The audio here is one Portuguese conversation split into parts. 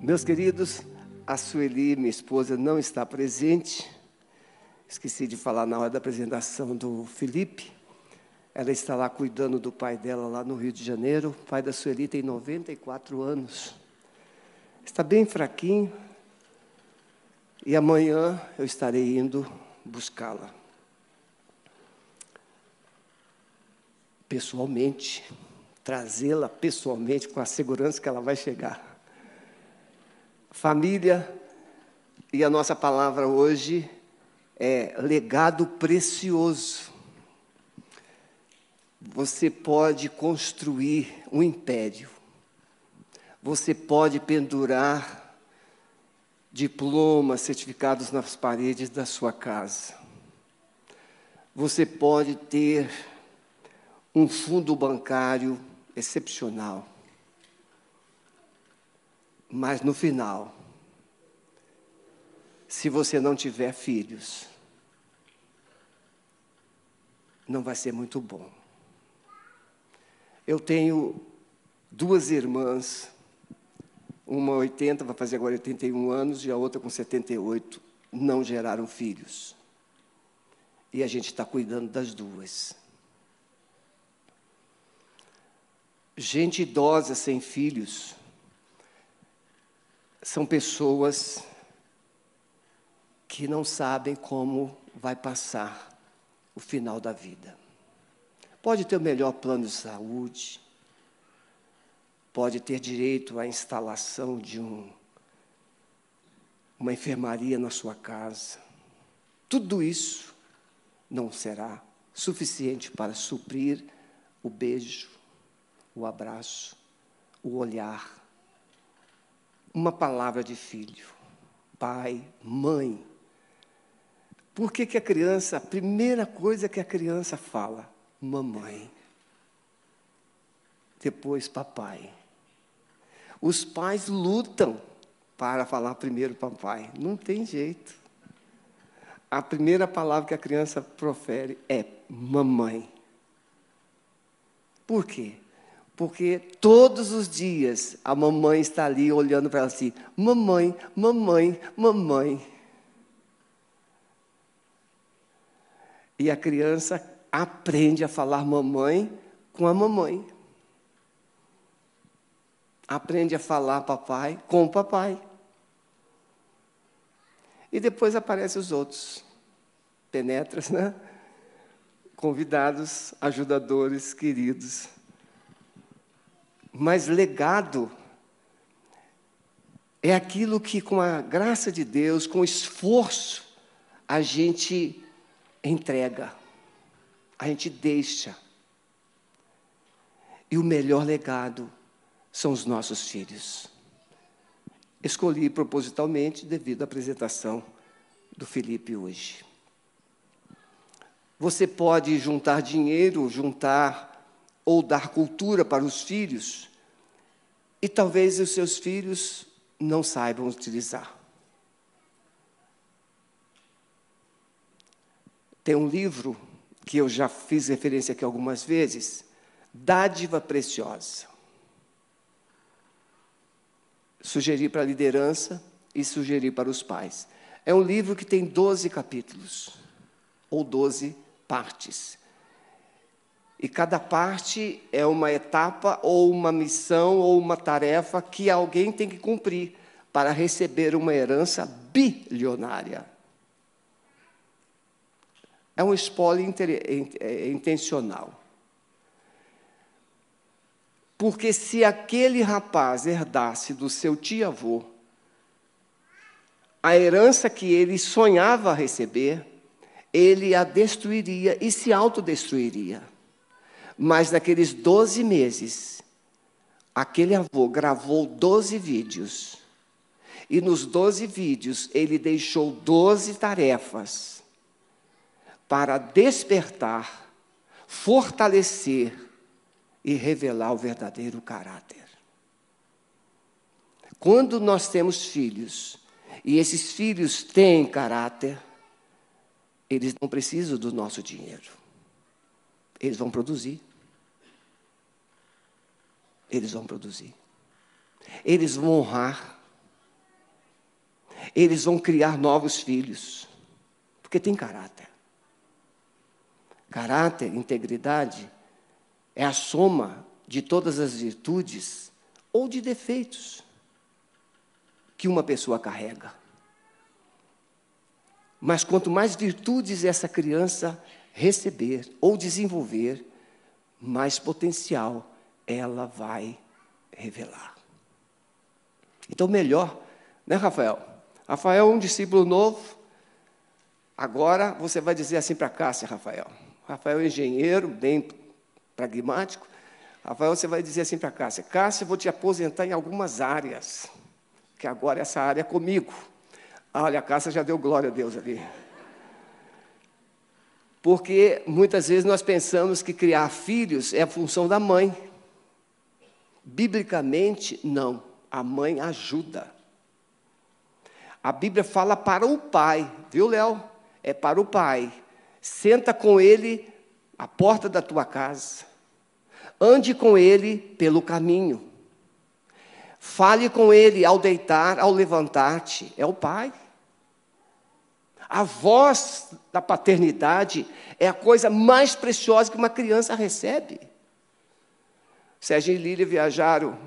Meus queridos, a Sueli, minha esposa, não está presente. Esqueci de falar na hora da apresentação do Felipe. Ela está lá cuidando do pai dela lá no Rio de Janeiro. O pai da Sueli tem 94 anos. Está bem fraquinho. E amanhã eu estarei indo buscá-la. Pessoalmente, trazê-la pessoalmente com a segurança que ela vai chegar. Família, e a nossa palavra hoje é legado precioso. Você pode construir um império. Você pode pendurar diplomas, certificados nas paredes da sua casa. Você pode ter um fundo bancário excepcional. Mas no final, se você não tiver filhos, não vai ser muito bom. Eu tenho duas irmãs, uma 80, vai fazer agora 81 anos, e a outra com 78, não geraram filhos. E a gente está cuidando das duas. Gente idosa sem filhos são pessoas que não sabem como vai passar o final da vida. Pode ter o melhor plano de saúde, pode ter direito à instalação de um, uma enfermaria na sua casa. Tudo isso não será suficiente para suprir o beijo, o abraço, o olhar, uma palavra de filho, pai, mãe. Por que, que a criança, a primeira coisa que a criança fala? Mamãe. Depois, papai. Os pais lutam para falar primeiro papai. Não tem jeito. A primeira palavra que a criança profere é mamãe. Por quê? Porque todos os dias a mamãe está ali olhando para ela assim: mamãe, mamãe, mamãe. E a criança aprende a falar mamãe com a mamãe. Aprende a falar papai com o papai. E depois aparecem os outros. Penetras, né? Convidados, ajudadores, queridos. Mas legado é aquilo que, com a graça de Deus, com esforço, a gente entrega, a gente deixa. E o melhor legado são os nossos filhos. Escolhi propositalmente devido à apresentação do Felipe hoje. Você pode juntar dinheiro, juntar ou dar cultura para os filhos, e talvez os seus filhos não saibam utilizar. Tem um livro que eu já fiz referência aqui algumas vezes, Dádiva Preciosa. Sugeri para a liderança e sugeri para os pais. É um livro que tem 12 capítulos, ou 12 partes. E cada parte é uma etapa, ou uma missão, ou uma tarefa que alguém tem que cumprir para receber uma herança bilionária. É um spoiler é, intencional. Porque se aquele rapaz herdasse do seu tio-avô a herança que ele sonhava receber, ele a destruiria e se autodestruiria. Mas naqueles 12 meses, aquele avô gravou 12 vídeos. E nos 12 vídeos, ele deixou 12 tarefas para despertar, fortalecer e revelar o verdadeiro caráter. Quando nós temos filhos, e esses filhos têm caráter, eles não precisam do nosso dinheiro. Eles vão produzir eles vão produzir. Eles vão honrar. eles vão criar novos filhos, porque tem caráter. Caráter, integridade, é a soma de todas as virtudes ou de defeitos que uma pessoa carrega. Mas quanto mais virtudes essa criança receber ou desenvolver, mais potencial ela vai revelar. Então, melhor, né, Rafael? Rafael é um discípulo novo. Agora você vai dizer assim para Cássia, Rafael. Rafael é engenheiro, bem pragmático. Rafael, você vai dizer assim para Cássia: Cássia, vou te aposentar em algumas áreas, que agora essa área é comigo. Ah, olha, a Cássia já deu glória a Deus ali. Porque muitas vezes nós pensamos que criar filhos é a função da mãe. Biblicamente, não. A mãe ajuda. A Bíblia fala para o pai, viu, Léo? É para o pai. Senta com ele à porta da tua casa. Ande com ele pelo caminho. Fale com ele ao deitar, ao levantar-te. É o pai. A voz da paternidade é a coisa mais preciosa que uma criança recebe. Sérgio e Lília viajaram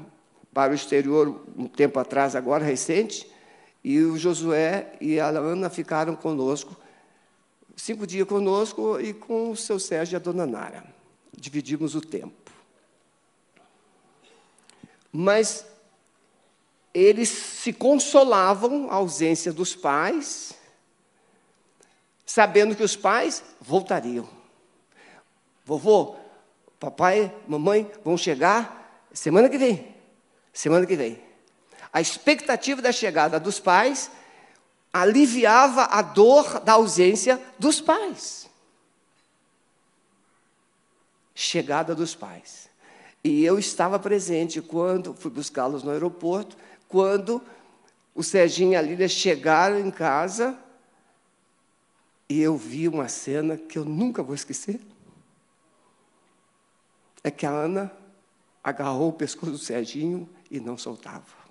para o exterior um tempo atrás, agora recente, e o Josué e a Ana ficaram conosco, cinco dias conosco e com o seu Sérgio e a dona Nara. Dividimos o tempo. Mas eles se consolavam a ausência dos pais, sabendo que os pais voltariam. Vovô, papai, mamãe vão chegar semana que vem. Semana que vem. A expectativa da chegada dos pais aliviava a dor da ausência dos pais. Chegada dos pais. E eu estava presente quando fui buscá-los no aeroporto, quando o Serginho e a Lília chegaram em casa e eu vi uma cena que eu nunca vou esquecer. É que a Ana agarrou o pescoço do Serginho e não soltava.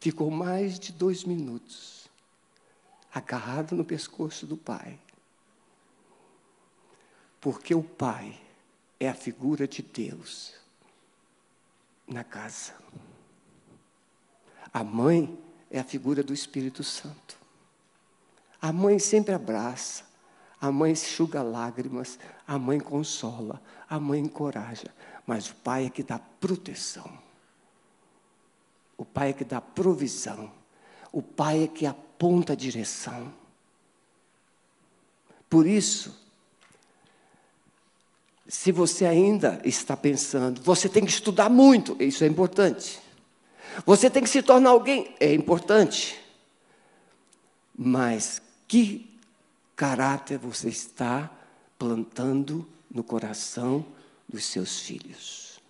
Ficou mais de dois minutos agarrado no pescoço do pai. Porque o pai é a figura de Deus na casa. A mãe é a figura do Espírito Santo. A mãe sempre abraça, a mãe enxuga lágrimas, a mãe consola, a mãe encoraja, mas o pai é que dá proteção. O pai é que dá provisão. O pai é que aponta a direção. Por isso, se você ainda está pensando, você tem que estudar muito, isso é importante. Você tem que se tornar alguém, é importante. Mas que caráter você está plantando no coração dos seus filhos?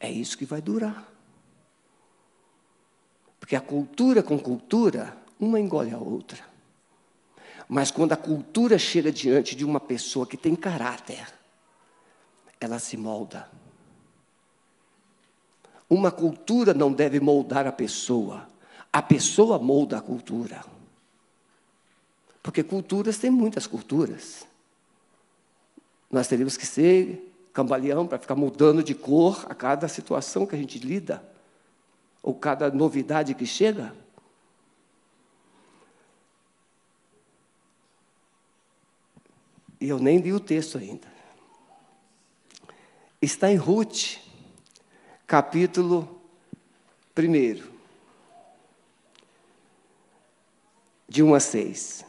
É isso que vai durar. Porque a cultura com cultura, uma engole a outra. Mas quando a cultura chega diante de uma pessoa que tem caráter, ela se molda. Uma cultura não deve moldar a pessoa, a pessoa molda a cultura. Porque culturas tem muitas culturas. Nós teríamos que ser cambaleão para ficar mudando de cor a cada situação que a gente lida, ou cada novidade que chega. E eu nem li o texto ainda. Está em Ruth, capítulo 1, de 1 a 6.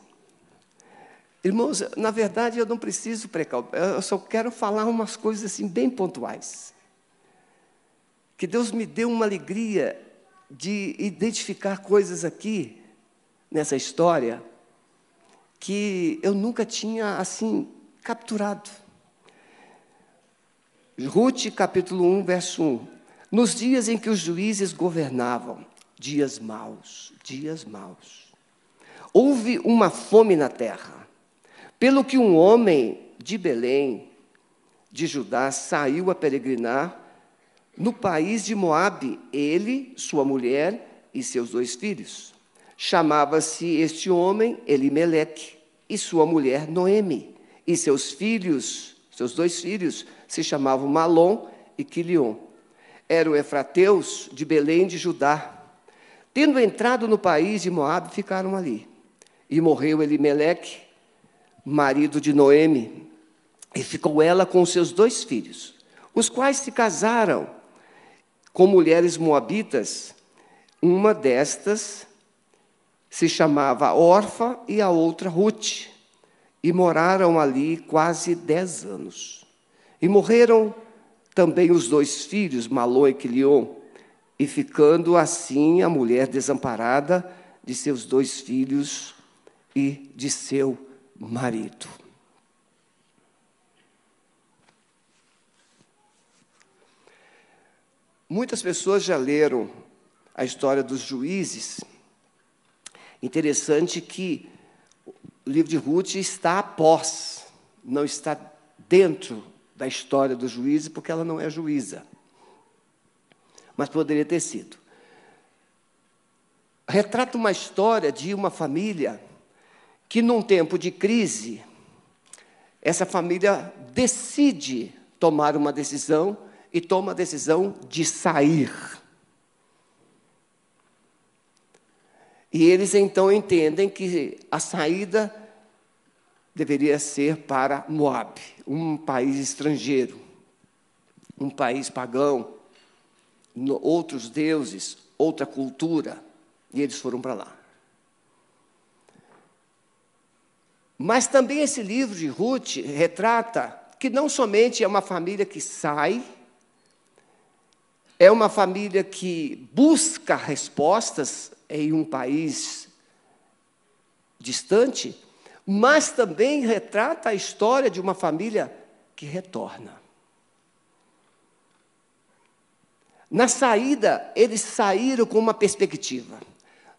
Irmãos, na verdade eu não preciso precaução, eu só quero falar umas coisas assim bem pontuais. Que Deus me deu uma alegria de identificar coisas aqui nessa história que eu nunca tinha assim capturado. Ruth, capítulo 1, verso 1. Nos dias em que os juízes governavam, dias maus, dias maus, houve uma fome na terra pelo que um homem de Belém, de Judá, saiu a peregrinar no país de Moabe, ele, sua mulher e seus dois filhos. Chamava-se este homem Elimeleque e sua mulher Noemi, e seus filhos, seus dois filhos, se chamavam Malom e Quilion. Eram efrateus de Belém de Judá. Tendo entrado no país de Moabe, ficaram ali. E morreu Elimeleque, marido de Noemi, e ficou ela com seus dois filhos, os quais se casaram com mulheres moabitas. Uma destas se chamava Orfa e a outra Ruth, e moraram ali quase dez anos. E morreram também os dois filhos, Malô e Quilion, e ficando assim a mulher desamparada de seus dois filhos e de seu marido. Muitas pessoas já leram a história dos juízes. Interessante que o livro de Ruth está após, não está dentro da história dos juízes, porque ela não é juíza. Mas poderia ter sido. Retrata uma história de uma família que, num tempo de crise, essa família decide tomar uma decisão e toma a decisão de sair. E eles então entendem que a saída deveria ser para Moab, um país estrangeiro, um país pagão, outros deuses, outra cultura, e eles foram para lá. Mas também esse livro de Ruth retrata que não somente é uma família que sai, é uma família que busca respostas em um país distante, mas também retrata a história de uma família que retorna. Na saída, eles saíram com uma perspectiva.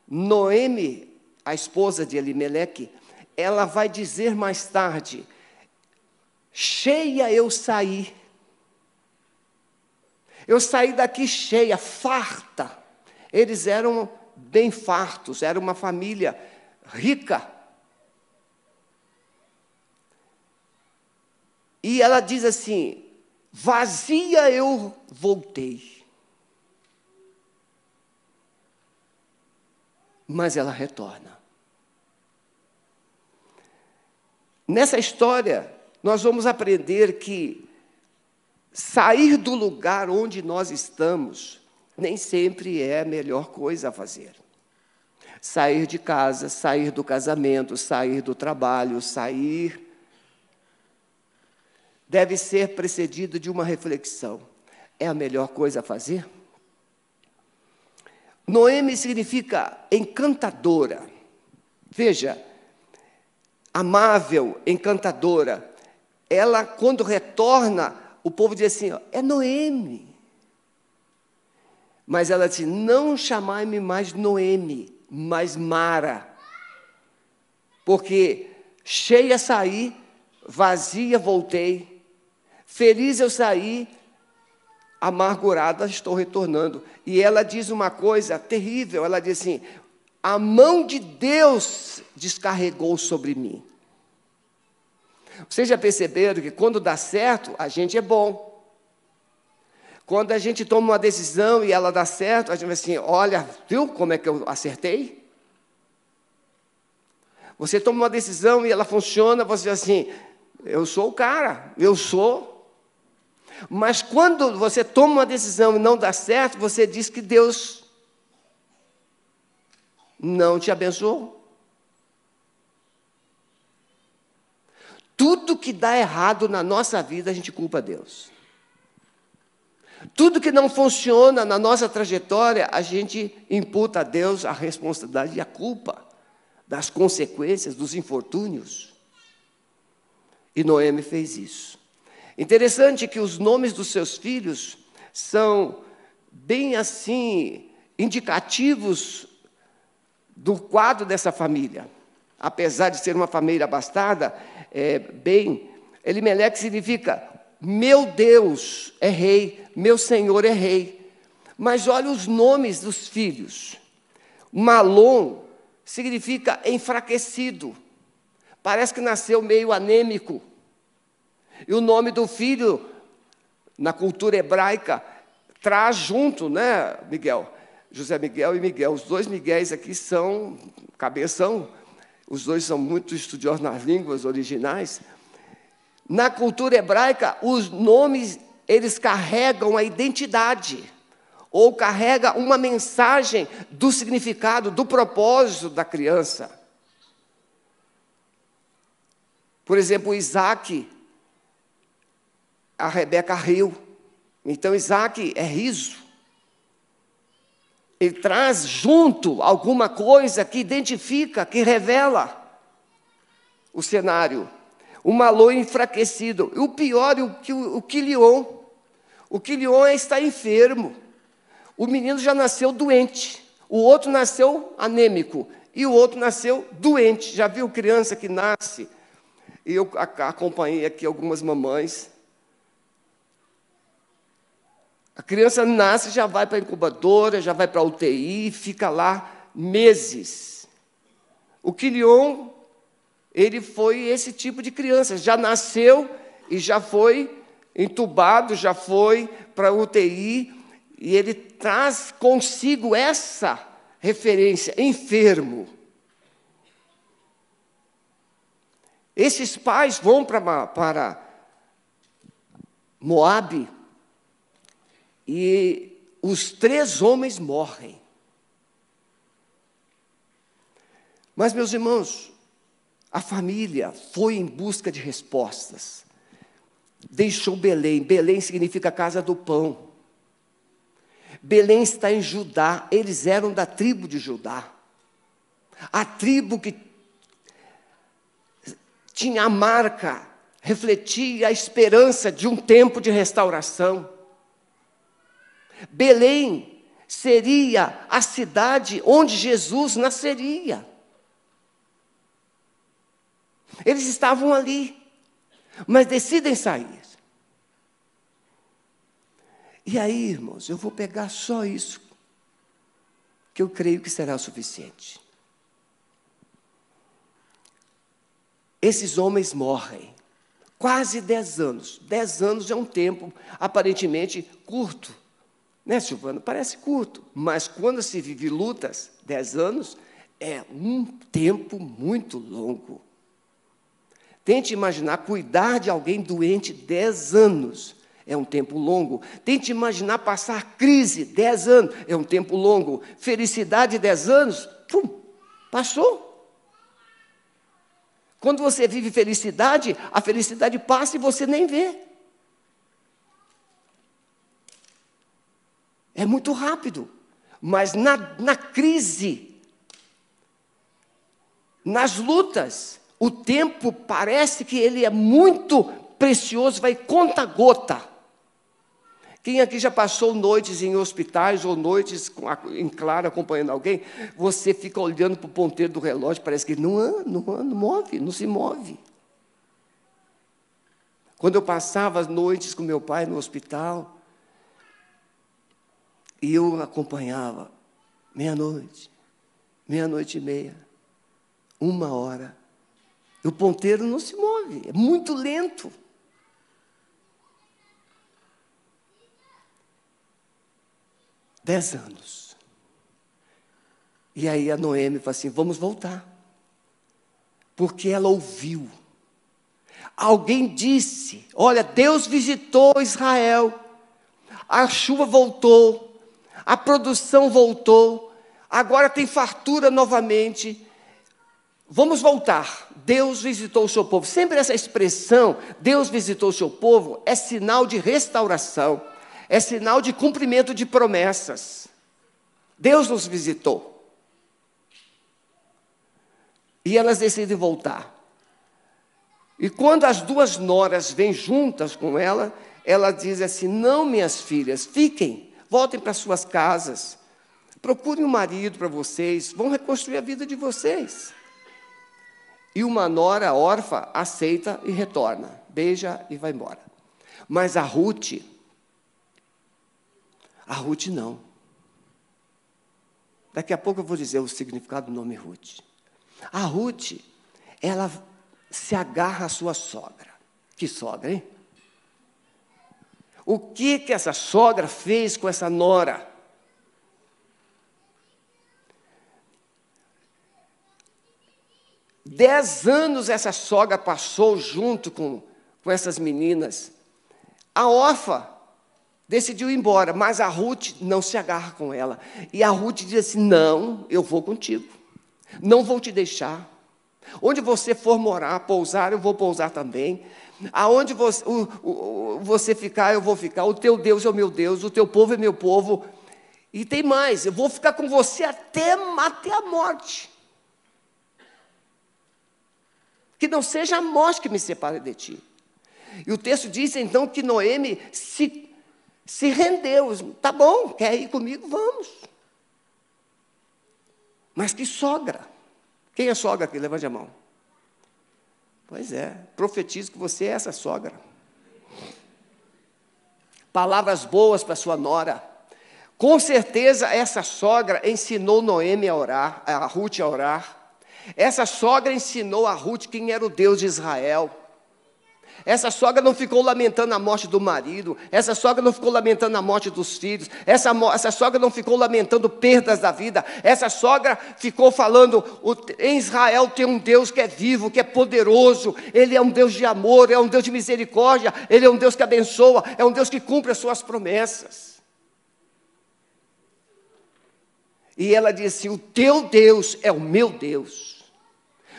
Noemi, a esposa de Elimeleque, ela vai dizer mais tarde: cheia eu saí eu saí daqui cheia, farta. Eles eram bem fartos, era uma família rica. E ela diz assim: vazia eu voltei. Mas ela retorna. Nessa história, nós vamos aprender que sair do lugar onde nós estamos nem sempre é a melhor coisa a fazer. Sair de casa, sair do casamento, sair do trabalho, sair. Deve ser precedido de uma reflexão: é a melhor coisa a fazer? Noemi significa encantadora. Veja, amável, encantadora. Ela, quando retorna o povo diz assim: ó, é Noemi. Mas ela disse: não chamai-me mais Noemi, mas Mara. Porque cheia saí, vazia voltei, feliz eu saí, amargurada estou retornando. E ela diz uma coisa terrível: ela diz assim, a mão de Deus descarregou sobre mim. Vocês já perceberam que quando dá certo, a gente é bom. Quando a gente toma uma decisão e ela dá certo, a gente vai assim: olha, viu como é que eu acertei? Você toma uma decisão e ela funciona, você diz assim: eu sou o cara, eu sou. Mas quando você toma uma decisão e não dá certo, você diz que Deus não te abençoou. Tudo que dá errado na nossa vida, a gente culpa Deus. Tudo que não funciona na nossa trajetória, a gente imputa a Deus a responsabilidade e a culpa das consequências, dos infortúnios. E Noemi fez isso. Interessante que os nomes dos seus filhos são bem assim indicativos do quadro dessa família. Apesar de ser uma família abastada, é, bem, Elimeleque significa meu Deus é rei, meu Senhor é rei. Mas olha os nomes dos filhos. Malom significa enfraquecido. Parece que nasceu meio anêmico. E o nome do filho, na cultura hebraica, traz junto, né, Miguel? José Miguel e Miguel. Os dois Miguéis aqui são cabeção. Os dois são muito estudiosos nas línguas originais. Na cultura hebraica, os nomes eles carregam a identidade ou carrega uma mensagem do significado, do propósito da criança. Por exemplo, Isaac, a Rebeca riu. Então, Isaac é riso. Ele traz junto alguma coisa que identifica, que revela o cenário o malô enfraquecido. O pior, o, o, o quilion. O quilion está enfermo. O menino já nasceu doente. O outro nasceu anêmico. E o outro nasceu doente. Já viu criança que nasce? E eu acompanhei aqui algumas mamães. A criança nasce, já vai para a incubadora, já vai para a UTI, fica lá meses. O quilion ele foi esse tipo de criança, já nasceu e já foi entubado, já foi para a UTI, e ele traz consigo essa referência, enfermo. Esses pais vão para, para Moabe e os três homens morrem. Mas, meus irmãos, a família foi em busca de respostas. Deixou Belém. Belém significa casa do pão. Belém está em Judá. Eles eram da tribo de Judá. A tribo que tinha a marca, refletia a esperança de um tempo de restauração. Belém seria a cidade onde Jesus nasceria. Eles estavam ali, mas decidem sair. E aí, irmãos, eu vou pegar só isso, que eu creio que será suficiente. Esses homens morrem, quase dez anos. Dez anos é um tempo aparentemente curto, né, Silvano? Parece curto, mas quando se vive lutas, dez anos é um tempo muito longo. Tente imaginar cuidar de alguém doente dez anos. É um tempo longo. Tente imaginar passar crise, dez anos, é um tempo longo. Felicidade, dez anos, pum, passou. Quando você vive felicidade, a felicidade passa e você nem vê. É muito rápido. Mas na, na crise, nas lutas, o tempo parece que ele é muito precioso, vai conta-gota. Quem aqui já passou noites em hospitais ou noites em claro acompanhando alguém, você fica olhando para o ponteiro do relógio, parece que não não não move, não se move. Quando eu passava as noites com meu pai no hospital, e eu acompanhava, meia-noite, meia-noite e meia, uma hora, o ponteiro não se move, é muito lento. Dez anos. E aí a Noemi fala assim: vamos voltar. Porque ela ouviu. Alguém disse: olha, Deus visitou Israel, a chuva voltou, a produção voltou, agora tem fartura novamente. Vamos voltar. Deus visitou o seu povo. Sempre essa expressão, Deus visitou o seu povo, é sinal de restauração, é sinal de cumprimento de promessas. Deus nos visitou. E elas decidem voltar. E quando as duas noras vêm juntas com ela, ela diz assim: Não, minhas filhas, fiquem, voltem para suas casas, procurem um marido para vocês, vão reconstruir a vida de vocês. E uma nora órfã aceita e retorna, beija e vai embora. Mas a Ruth, a Ruth não. Daqui a pouco eu vou dizer o significado do nome Ruth. A Ruth, ela se agarra à sua sogra. Que sogra, hein? O que que essa sogra fez com essa nora? Dez anos essa sogra passou junto com, com essas meninas. A órfã decidiu ir embora, mas a Ruth não se agarra com ela. E a Ruth diz assim: Não, eu vou contigo, não vou te deixar. Onde você for morar, pousar, eu vou pousar também. Aonde você, o, o, você ficar, eu vou ficar. O teu Deus é o meu Deus, o teu povo é meu povo. E tem mais, eu vou ficar com você até, até a morte. Que não seja a morte que me separe de ti. E o texto diz então que Noemi se, se rendeu. Tá bom, quer ir comigo? Vamos. Mas que sogra. Quem é sogra aqui? Levante a mão. Pois é, profetizo que você é essa sogra. Palavras boas para sua nora. Com certeza essa sogra ensinou Noemi a orar, a Ruth a orar. Essa sogra ensinou a Ruth quem era o Deus de Israel. Essa sogra não ficou lamentando a morte do marido, essa sogra não ficou lamentando a morte dos filhos, essa, essa sogra não ficou lamentando perdas da vida, essa sogra ficou falando: em Israel tem um Deus que é vivo, que é poderoso, Ele é um Deus de amor, é um Deus de misericórdia, Ele é um Deus que abençoa, é um Deus que cumpre as suas promessas. E ela disse: O teu Deus é o meu Deus.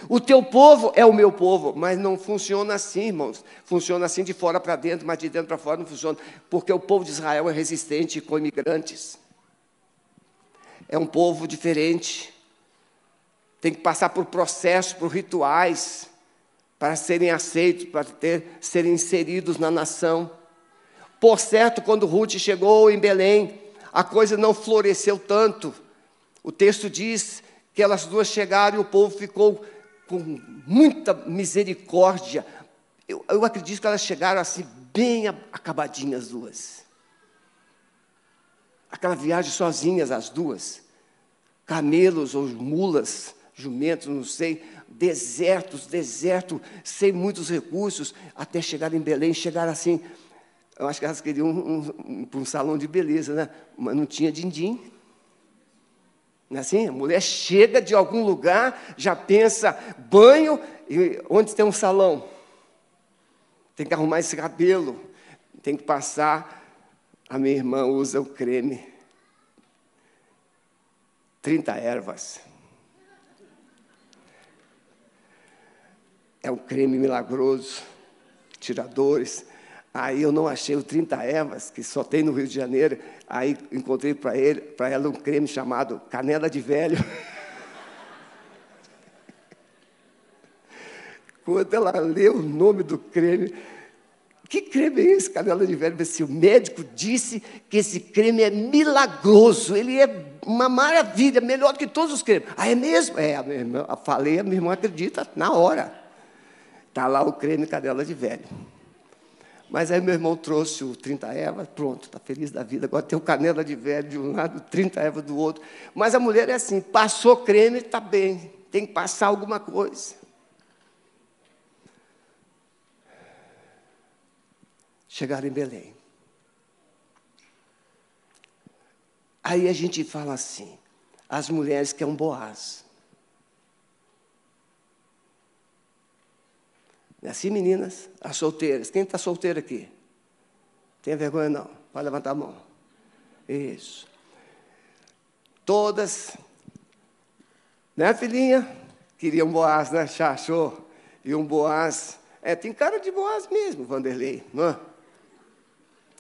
O teu povo é o meu povo, mas não funciona assim, irmãos. Funciona assim de fora para dentro, mas de dentro para fora não funciona, porque o povo de Israel é resistente com imigrantes. É um povo diferente. Tem que passar por processos, por rituais, para serem aceitos, para ter, serem inseridos na nação. Por certo, quando Ruth chegou em Belém, a coisa não floresceu tanto. O texto diz que elas duas chegaram e o povo ficou com muita misericórdia. Eu, eu acredito que elas chegaram assim, bem acabadinhas duas. Aquela viagem sozinhas, as duas. Camelos ou mulas, jumentos, não sei, desertos, deserto, sem muitos recursos, até chegar em Belém, chegar assim. Eu acho que elas queriam um, um, um, um salão de beleza, né? Mas não tinha din-din. Não é assim? A mulher chega de algum lugar, já pensa banho, e onde tem um salão? Tem que arrumar esse cabelo, tem que passar. A minha irmã usa o creme. 30 ervas. É um creme milagroso, tiradores. Aí eu não achei o 30 ervas, que só tem no Rio de Janeiro. Aí encontrei para ele, para ela um creme chamado canela de velho. Quando ela leu o nome do creme, que creme é esse, canela de velho? Se o médico disse que esse creme é milagroso, ele é uma maravilha, melhor que todos os cremes. Ah, é mesmo? É, a minha irmã, falei, a minha irmã acredita na hora. Está lá o creme canela de velho. Mas aí meu irmão trouxe o 30 ervas, pronto, está feliz da vida. Agora tem o canela de velho de um lado, 30 ervas do outro. Mas a mulher é assim, passou creme, está bem. Tem que passar alguma coisa. Chegaram em Belém. Aí a gente fala assim, as mulheres que é um Boaz. Assim, meninas? As solteiras. Quem está solteiro aqui? Tem vergonha não? Pode levantar a mão. Isso. Todas, né, filhinha? Queria um Boaz, né? Achou? E um Boaz. É, tem cara de Boaz mesmo, Vanderlei, não é?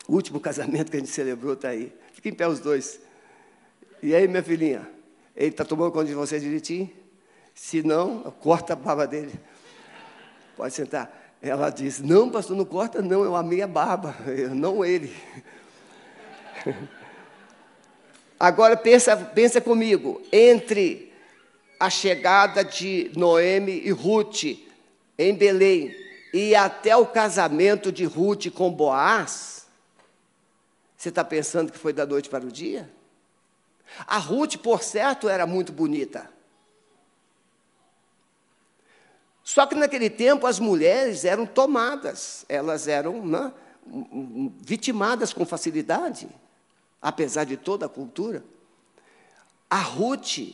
O último casamento que a gente celebrou está aí. Fica em pé os dois. E aí, minha filhinha? Ele está tomando conta de você direitinho? Se não, corta a barba dele. Pode sentar. Ela disse: Não, pastor, não corta, não, eu amei a barba, eu, não ele. Agora pensa, pensa comigo, entre a chegada de Noemi e Ruth em Belém e até o casamento de Ruth com Boaz, você está pensando que foi da noite para o dia? A Ruth, por certo, era muito bonita. Só que naquele tempo as mulheres eram tomadas, elas eram né, vitimadas com facilidade, apesar de toda a cultura. A Ruth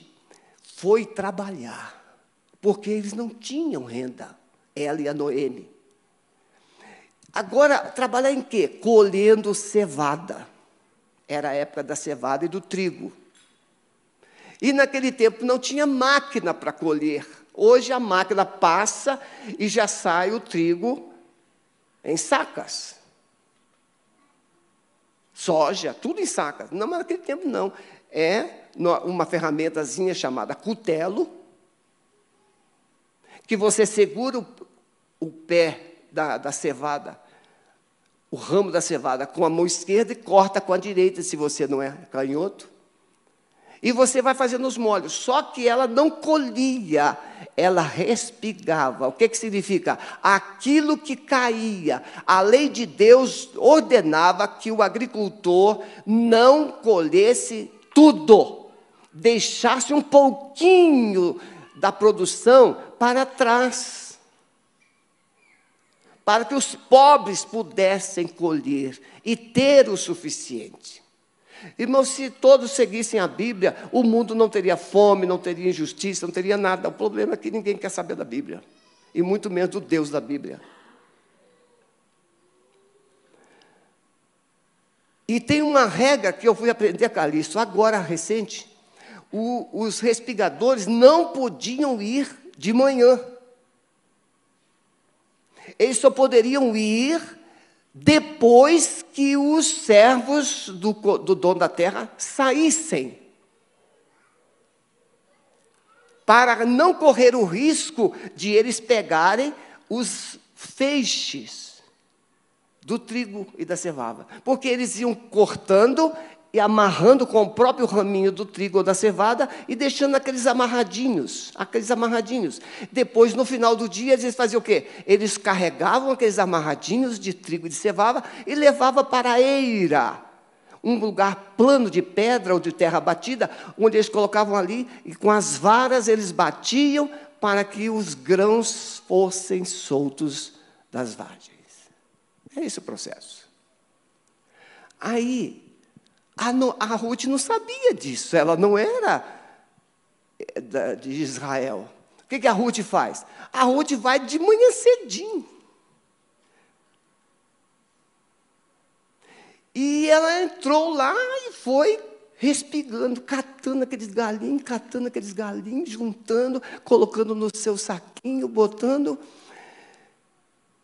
foi trabalhar, porque eles não tinham renda, ela e a Noemi. Agora, trabalhar em quê? Colhendo cevada. Era a época da cevada e do trigo. E naquele tempo não tinha máquina para colher. Hoje a máquina passa e já sai o trigo em sacas. Soja, tudo em sacas. Não, mas naquele tempo não. É uma ferramentazinha chamada cutelo, que você segura o, o pé da, da cevada, o ramo da cevada com a mão esquerda e corta com a direita, se você não é canhoto. E você vai fazendo os molhos. Só que ela não colhia, ela respigava. O que, que significa? Aquilo que caía. A lei de Deus ordenava que o agricultor não colhesse tudo, deixasse um pouquinho da produção para trás, para que os pobres pudessem colher e ter o suficiente. Irmãos, se todos seguissem a Bíblia, o mundo não teria fome, não teria injustiça, não teria nada. O problema é que ninguém quer saber da Bíblia, e muito menos do Deus da Bíblia. E tem uma regra que eu fui aprender, Calixto, agora recente. O, os respigadores não podiam ir de manhã. Eles só poderiam ir depois que os servos do, do dono da terra saíssem. Para não correr o risco de eles pegarem os feixes do trigo e da cevada. Porque eles iam cortando e amarrando com o próprio raminho do trigo ou da cevada e deixando aqueles amarradinhos, aqueles amarradinhos. Depois, no final do dia, eles faziam o quê? Eles carregavam aqueles amarradinhos de trigo e de cevada e levavam para a eira, um lugar plano de pedra ou de terra batida, onde eles colocavam ali e com as varas eles batiam para que os grãos fossem soltos das vagens. É esse o processo. Aí, a, no, a Ruth não sabia disso, ela não era eh, de Israel. O que, que a Ruth faz? A Ruth vai de manhã cedinho. E ela entrou lá e foi respigando, catando aqueles galinhos, catando aqueles galinhos, juntando, colocando no seu saquinho, botando.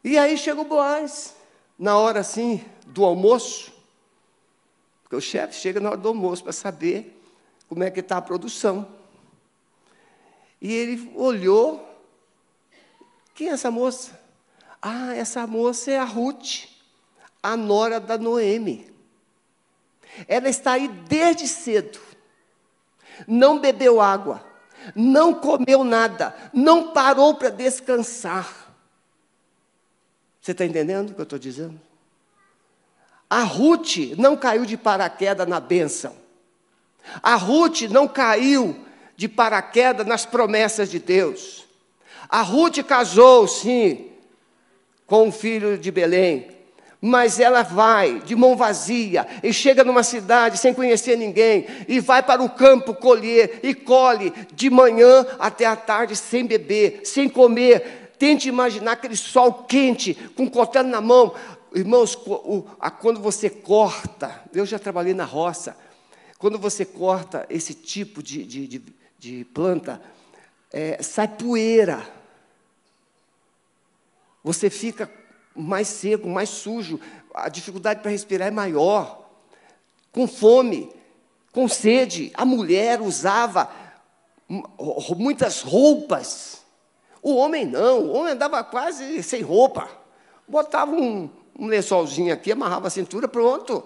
E aí chegou Boaz, na hora assim do almoço, porque o chefe chega na hora do almoço para saber como é que está a produção. E ele olhou. Quem é essa moça? Ah, essa moça é a Ruth, a nora da Noemi. Ela está aí desde cedo. Não bebeu água, não comeu nada, não parou para descansar. Você está entendendo o que eu estou dizendo? A Ruth não caiu de paraquedas na bênção. A Ruth não caiu de paraquedas nas promessas de Deus. A Ruth casou, sim, com um filho de Belém, mas ela vai de mão vazia e chega numa cidade sem conhecer ninguém e vai para o campo colher e colhe de manhã até a tarde sem beber, sem comer. Tente imaginar aquele sol quente, com o cotelo na mão, Irmãos, quando você corta, eu já trabalhei na roça, quando você corta esse tipo de, de, de, de planta, é, sai poeira. Você fica mais seco, mais sujo, a dificuldade para respirar é maior, com fome, com sede. A mulher usava muitas roupas. O homem não, o homem andava quase sem roupa. Botava um, um lençolzinho aqui, amarrava a cintura, pronto.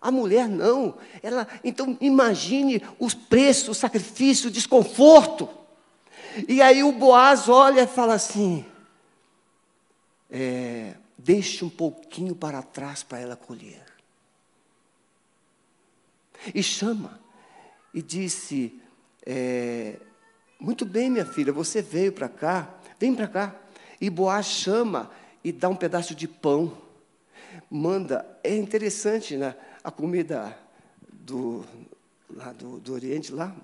A mulher não. Ela, então imagine os preços, o sacrifício, o desconforto. E aí o Boaz olha e fala assim: é, deixe um pouquinho para trás para ela colher. E chama, e disse: é, Muito bem, minha filha, você veio para cá, vem para cá. E Boaz chama e dá um pedaço de pão. Manda, é interessante, né? A comida do, lá do, do Oriente, lá,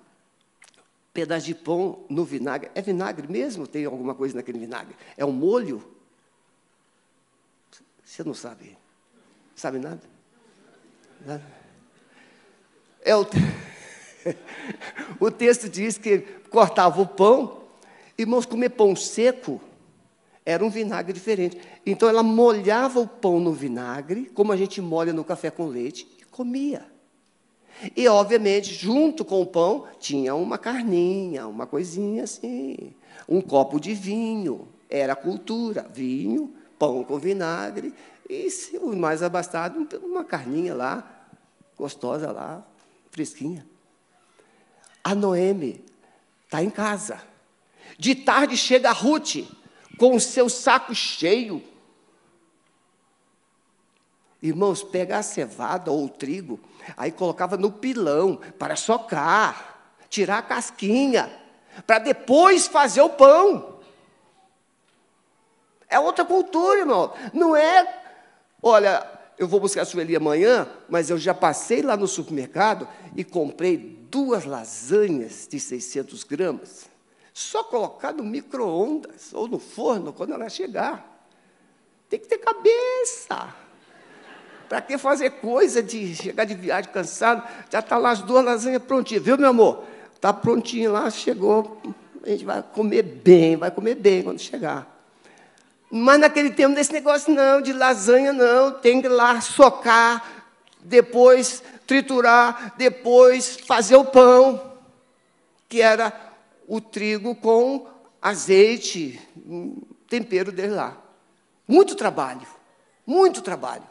pedaço de pão no vinagre. É vinagre mesmo? Tem alguma coisa naquele vinagre? É um molho? Você não sabe. Sabe nada? Nada. É o, o texto diz que cortava o pão, irmãos, comer pão seco era um vinagre diferente. Então ela molhava o pão no vinagre, como a gente molha no café com leite, e comia. E, obviamente, junto com o pão, tinha uma carninha, uma coisinha assim, um copo de vinho. Era cultura: vinho, pão com vinagre, e, se o mais abastado, uma carninha lá, gostosa lá, fresquinha. A Noemi está em casa. De tarde chega a Ruth, com o seu saco cheio. Irmãos, pegar a cevada ou o trigo, aí colocava no pilão para socar, tirar a casquinha, para depois fazer o pão. É outra cultura, irmão. Não é, olha, eu vou buscar a Sueli amanhã, mas eu já passei lá no supermercado e comprei duas lasanhas de 600 gramas. Só colocar no micro-ondas ou no forno quando ela chegar. Tem que ter cabeça. Para que fazer coisa de chegar de viagem cansado? Já está lá as duas lasanhas prontinhas, viu, meu amor? Está prontinho lá, chegou. A gente vai comer bem, vai comer bem quando chegar. Mas naquele tempo desse negócio não, de lasanha não, tem que ir lá socar, depois triturar, depois fazer o pão, que era o trigo com azeite, tempero dele lá. Muito trabalho, muito trabalho.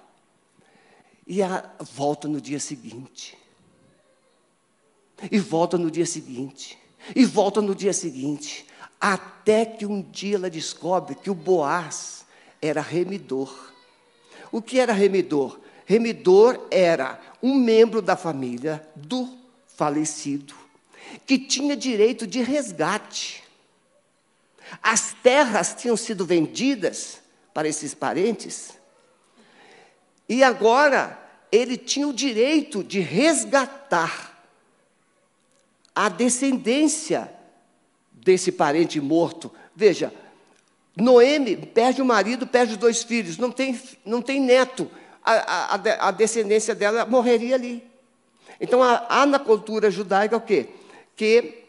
E a, volta no dia seguinte. E volta no dia seguinte. E volta no dia seguinte. Até que um dia ela descobre que o Boaz era remidor. O que era remidor? Remidor era um membro da família do falecido que tinha direito de resgate. As terras tinham sido vendidas para esses parentes, e agora ele tinha o direito de resgatar a descendência desse parente morto. Veja, Noemi perde o marido, perde os dois filhos, não tem, não tem neto. A, a, a descendência dela morreria ali. Então, há, na cultura judaica o quê? Que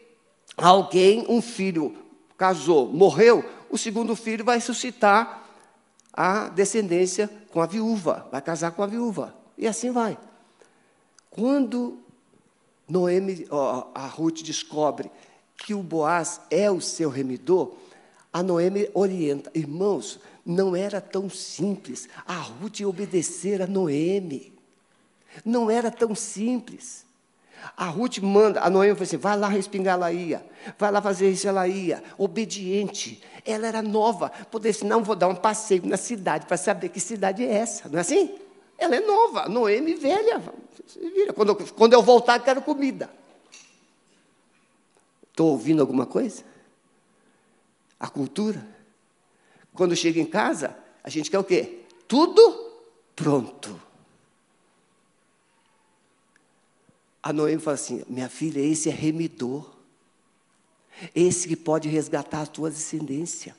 alguém, um filho, casou, morreu, o segundo filho vai suscitar a descendência com a viúva, vai casar com a viúva. E assim vai. Quando Noemi, a Ruth descobre que o Boaz é o seu remidor, a Noemi orienta, irmãos, não era tão simples a Ruth obedecer a Noemi. Não era tão simples. A Ruth manda, a Noemi falou assim: vai lá respingar, ela ia. Vai lá fazer isso, ela ia. Obediente. Ela era nova. Poder assim, não, vou dar um passeio na cidade para saber que cidade é essa. Não é assim? Ela é nova, Noemi velha. Quando, quando eu voltar, quero comida. Estou ouvindo alguma coisa? A cultura. Quando chega em casa, a gente quer o quê? Tudo pronto. A Noemi fala assim: minha filha, esse é remidor. Esse que pode resgatar a tua descendência.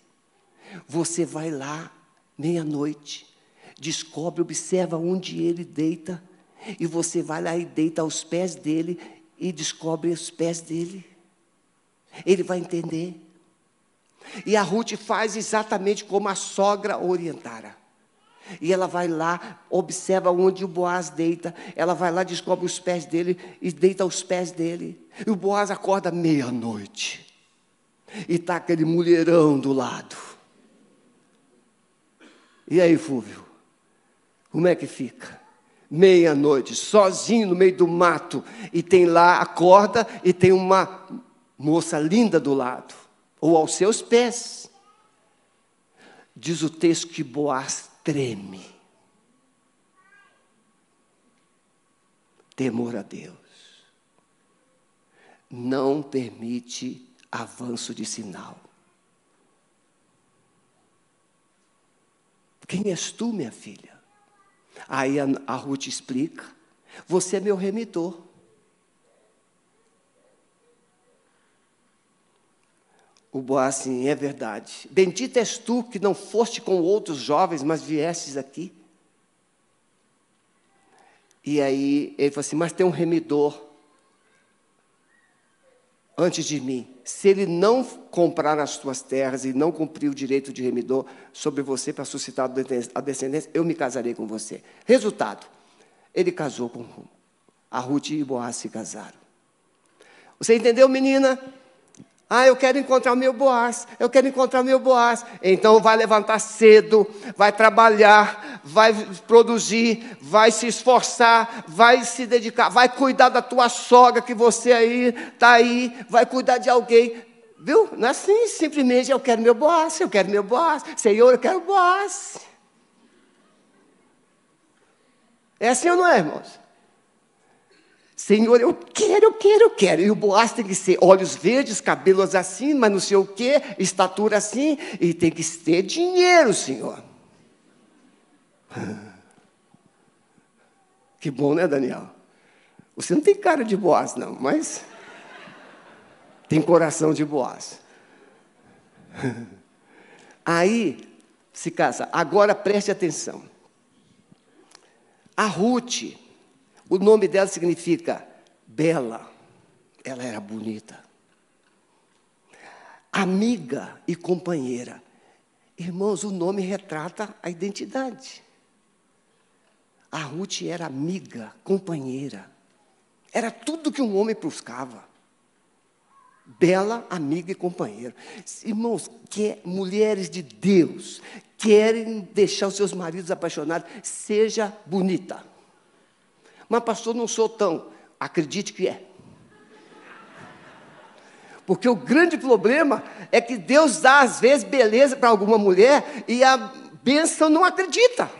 Você vai lá, meia-noite, descobre, observa onde ele deita, e você vai lá e deita aos pés dele e descobre os pés dele. Ele vai entender. E a Ruth faz exatamente como a sogra orientara. E ela vai lá, observa onde o Boaz deita. Ela vai lá, descobre os pés dele e deita aos pés dele. E o Boaz acorda meia-noite. E está aquele mulherão do lado. E aí, Fúvio? Como é que fica? Meia-noite, sozinho no meio do mato. E tem lá, acorda e tem uma moça linda do lado. Ou aos seus pés. diz o texto que Boaz treme. Temor a Deus. Não permite avanço de sinal. Quem és tu, minha filha? Aí a, a Ruth explica: Você é meu remitor. O Boaz assim, é verdade. Bendita és tu que não foste com outros jovens, mas viestes aqui. E aí ele falou assim: Mas tem um remidor antes de mim. Se ele não comprar as tuas terras e não cumprir o direito de remidor sobre você para suscitar a descendência, eu me casarei com você. Resultado: ele casou com a Ruth e Boaz se casaram. Você entendeu, menina? Ah, eu quero encontrar o meu Boaz, eu quero encontrar o meu Boaz. Então vai levantar cedo, vai trabalhar, vai produzir, vai se esforçar, vai se dedicar, vai cuidar da tua sogra que você aí está aí, vai cuidar de alguém. Viu? Não é assim, simplesmente eu quero meu Boaz, eu quero meu Boaz. Senhor, eu quero Boaz. É assim ou não é, irmãos? Senhor, eu quero, eu quero, eu quero. E o Boaz tem que ser olhos verdes, cabelos assim, mas não sei o quê, estatura assim, e tem que ter dinheiro, Senhor. Que bom, né, Daniel? Você não tem cara de Boaz, não, mas tem coração de Boaz. Aí se casa. Agora preste atenção. A Ruth o nome dela significa bela. Ela era bonita. Amiga e companheira. Irmãos, o nome retrata a identidade. A Ruth era amiga, companheira. Era tudo que um homem buscava. Bela, amiga e companheira. Irmãos, que mulheres de Deus querem deixar os seus maridos apaixonados, seja bonita. Mas, pastor, não sou tão. Acredite que é. Porque o grande problema é que Deus dá, às vezes, beleza para alguma mulher e a bênção não acredita.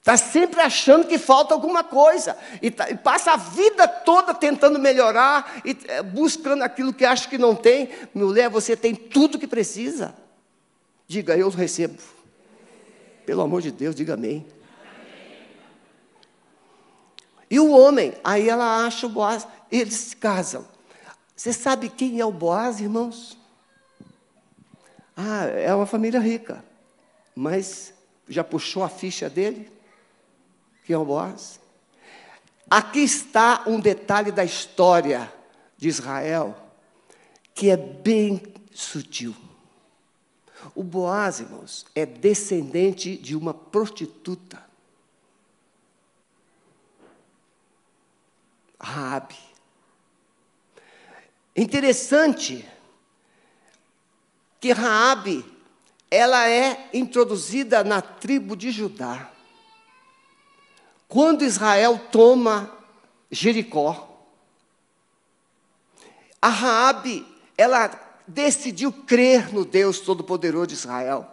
Está sempre achando que falta alguma coisa. E, tá, e, passa a vida toda tentando melhorar e é, buscando aquilo que acha que não tem. Mulher, você tem tudo que precisa. Diga, eu recebo. Pelo amor de Deus, diga amém. E o homem, aí ela acha o Boaz, eles se casam. Você sabe quem é o Boaz, irmãos? Ah, é uma família rica. Mas já puxou a ficha dele? Quem é o Boaz? Aqui está um detalhe da história de Israel que é bem sutil. O Boaz, irmãos, é descendente de uma prostituta. Raabe. Interessante que Raabe ela é introduzida na tribo de Judá. Quando Israel toma Jericó, a Raabe, ela decidiu crer no Deus Todo-Poderoso de Israel.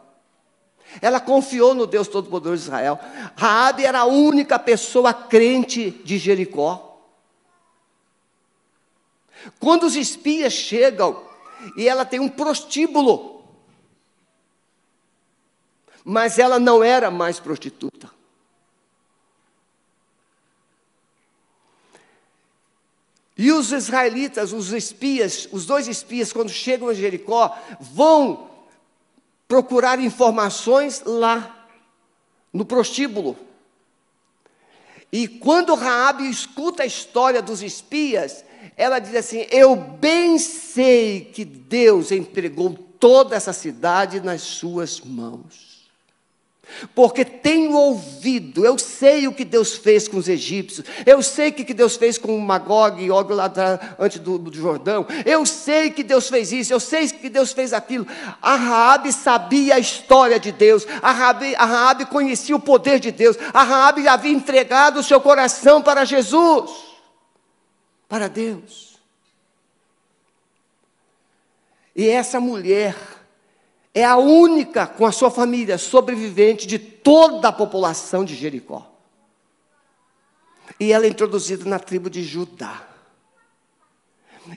Ela confiou no Deus Todo-Poderoso de Israel. Raabe era a única pessoa crente de Jericó. Quando os espias chegam e ela tem um prostíbulo, mas ela não era mais prostituta. E os israelitas, os espias, os dois espias, quando chegam a Jericó, vão procurar informações lá, no prostíbulo. E quando Raabe escuta a história dos espias, ela diz assim: Eu bem sei que Deus entregou toda essa cidade nas suas mãos. Porque tenho ouvido, eu sei o que Deus fez com os egípcios, eu sei o que Deus fez com Magog e Og lá antes do, do, Jordão, eu sei que Deus fez isso, eu sei que Deus fez aquilo. A Raabe sabia a história de Deus, a Raabe, a conhecia o poder de Deus, a Raabe havia entregado o seu coração para Jesus para Deus. E essa mulher, é a única com a sua família sobrevivente de toda a população de Jericó. E ela é introduzida na tribo de Judá.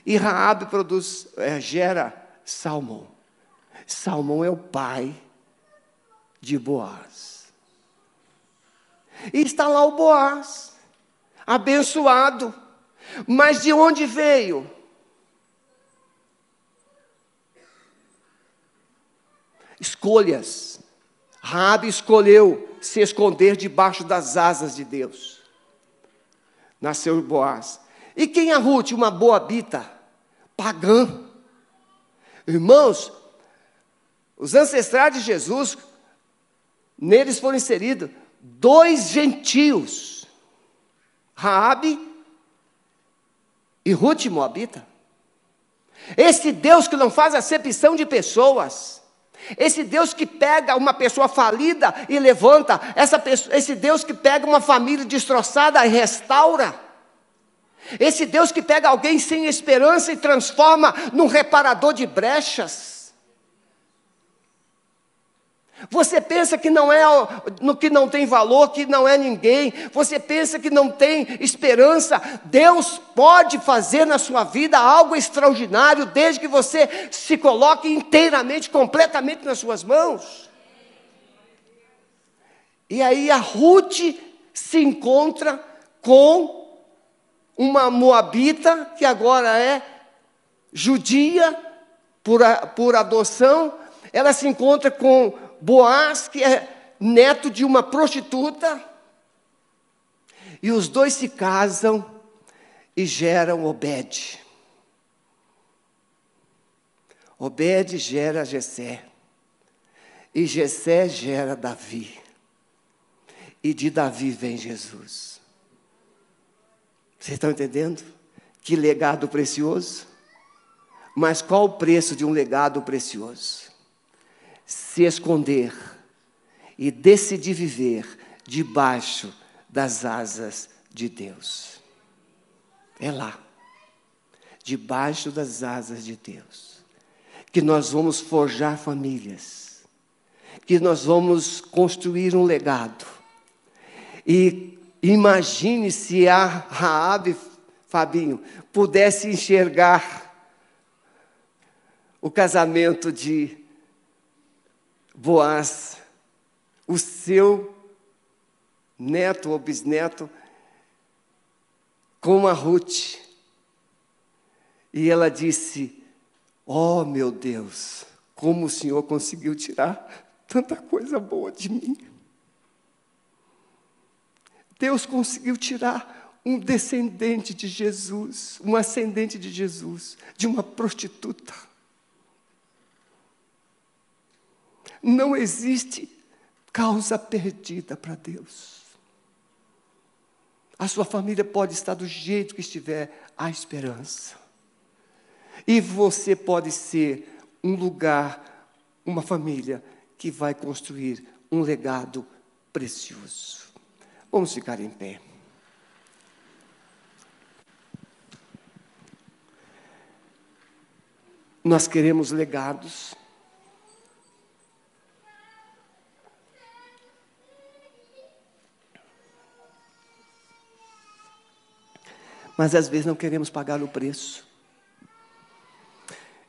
E Raabe produz, é, gera Salmão. Salmão é o pai de Boaz. E está lá o Boaz, abençoado. Mas de onde veio? Escolhas. Rabi escolheu se esconder debaixo das asas de Deus. Nasceu Boaz. E quem é Ruth? Uma boabita, pagã. Irmãos, os ancestrais de Jesus, neles foram inseridos dois gentios, Raabe e Ruth Moabita. Esse Deus que não faz acepção de pessoas, esse Deus que pega uma pessoa falida e levanta, essa pessoa, esse Deus que pega uma família destroçada e restaura, esse Deus que pega alguém sem esperança e transforma num reparador de brechas. Você pensa que não é no que não tem valor, que não é ninguém. Você pensa que não tem esperança. Deus pode fazer na sua vida algo extraordinário desde que você se coloque inteiramente, completamente nas suas mãos. E aí a Ruth se encontra com uma moabita que agora é judia por, a, por adoção. Ela se encontra com Boaz, que é neto de uma prostituta, e os dois se casam e geram Obed. Obed gera Jessé. E Jessé gera Davi. E de Davi vem Jesus. Vocês estão entendendo? Que legado precioso. Mas qual o preço de um legado precioso? Se esconder e decidir viver debaixo das asas de Deus. É lá, debaixo das asas de Deus, que nós vamos forjar famílias, que nós vamos construir um legado. E imagine se a Raabe, Fabinho, pudesse enxergar o casamento de Boaz, o seu neto ou bisneto, com a Ruth. E ela disse: Oh meu Deus, como o Senhor conseguiu tirar tanta coisa boa de mim. Deus conseguiu tirar um descendente de Jesus, um ascendente de Jesus, de uma prostituta. Não existe causa perdida para Deus. A sua família pode estar do jeito que estiver, há esperança. E você pode ser um lugar, uma família que vai construir um legado precioso. Vamos ficar em pé. Nós queremos legados. Mas às vezes não queremos pagar o preço.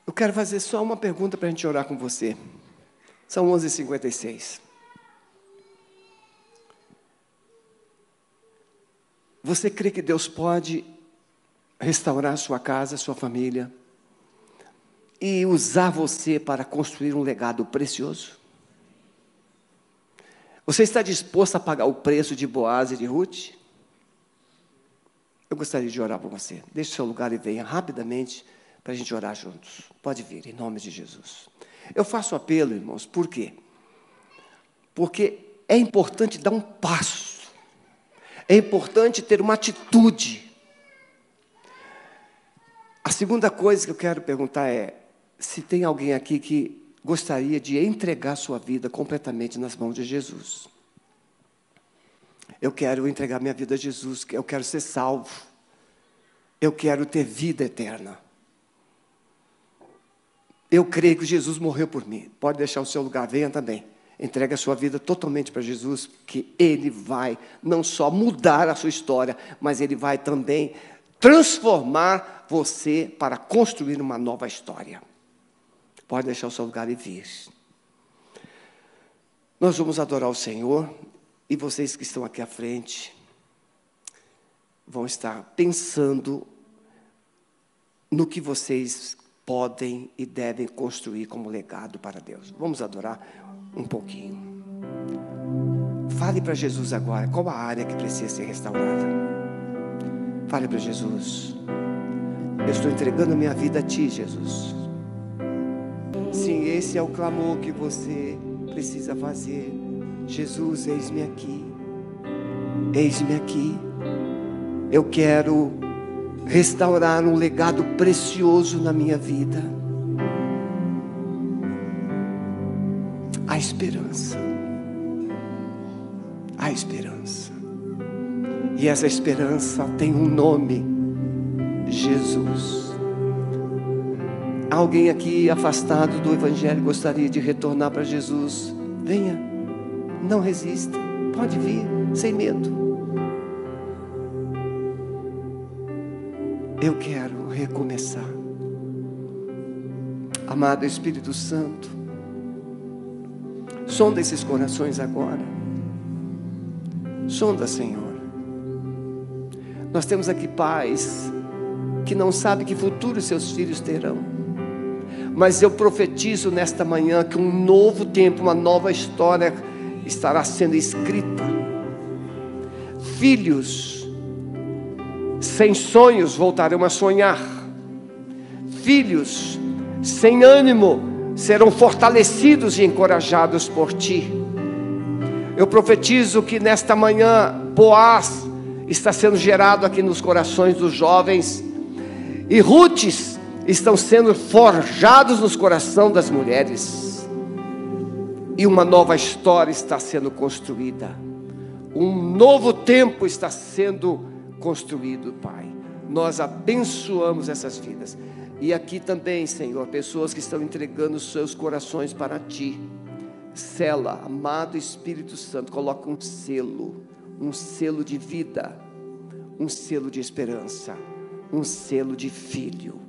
Eu quero fazer só uma pergunta para a gente orar com você. São 11h56. Você crê que Deus pode restaurar a sua casa, a sua família e usar você para construir um legado precioso? Você está disposto a pagar o preço de Boaz e de Ruth? Eu gostaria de orar por você. Deixe seu lugar e venha rapidamente para a gente orar juntos. Pode vir, em nome de Jesus. Eu faço apelo, irmãos, por quê? Porque é importante dar um passo, é importante ter uma atitude. A segunda coisa que eu quero perguntar é: se tem alguém aqui que gostaria de entregar sua vida completamente nas mãos de Jesus. Eu quero entregar minha vida a Jesus, eu quero ser salvo. Eu quero ter vida eterna. Eu creio que Jesus morreu por mim. Pode deixar o seu lugar, venha também. Entregue a sua vida totalmente para Jesus, que Ele vai não só mudar a sua história, mas Ele vai também transformar você para construir uma nova história. Pode deixar o seu lugar e vir. Nós vamos adorar o Senhor e vocês que estão aqui à frente vão estar pensando no que vocês podem e devem construir como legado para Deus. Vamos adorar um pouquinho. Fale para Jesus agora qual a área que precisa ser restaurada. Fale para Jesus. Eu estou entregando minha vida a Ti, Jesus. Sim, esse é o clamor que você precisa fazer. Jesus, eis-me aqui. Eis-me aqui. Eu quero restaurar um legado precioso na minha vida. A esperança. A esperança. E essa esperança tem um nome: Jesus. Alguém aqui afastado do Evangelho gostaria de retornar para Jesus? Venha, não resista, pode vir, sem medo. Eu quero recomeçar. Amado Espírito Santo, sonda esses corações agora. Sonda, Senhor. Nós temos aqui pais que não sabem que futuro seus filhos terão. Mas eu profetizo nesta manhã que um novo tempo, uma nova história estará sendo escrita. Filhos sem sonhos voltarão a sonhar. Filhos sem ânimo serão fortalecidos e encorajados por ti. Eu profetizo que nesta manhã Boaz está sendo gerado aqui nos corações dos jovens e Rutes estão sendo forjados nos corações das mulheres. E uma nova história está sendo construída. Um novo tempo está sendo construído, Pai. Nós abençoamos essas vidas. E aqui também, Senhor, pessoas que estão entregando seus corações para Ti. Sela, amado Espírito Santo, coloca um selo, um selo de vida, um selo de esperança, um selo de filho,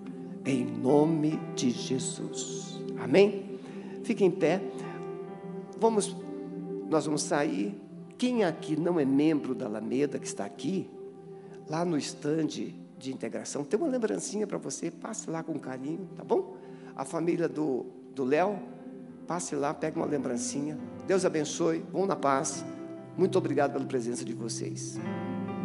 em nome de Jesus. Amém? Fique em pé. Vamos, nós vamos sair. Quem aqui não é membro da Alameda, que está aqui, lá no estande de integração, tem uma lembrancinha para você, passe lá com carinho, tá bom? A família do Léo, passe lá, pegue uma lembrancinha. Deus abençoe, vão na paz. Muito obrigado pela presença de vocês.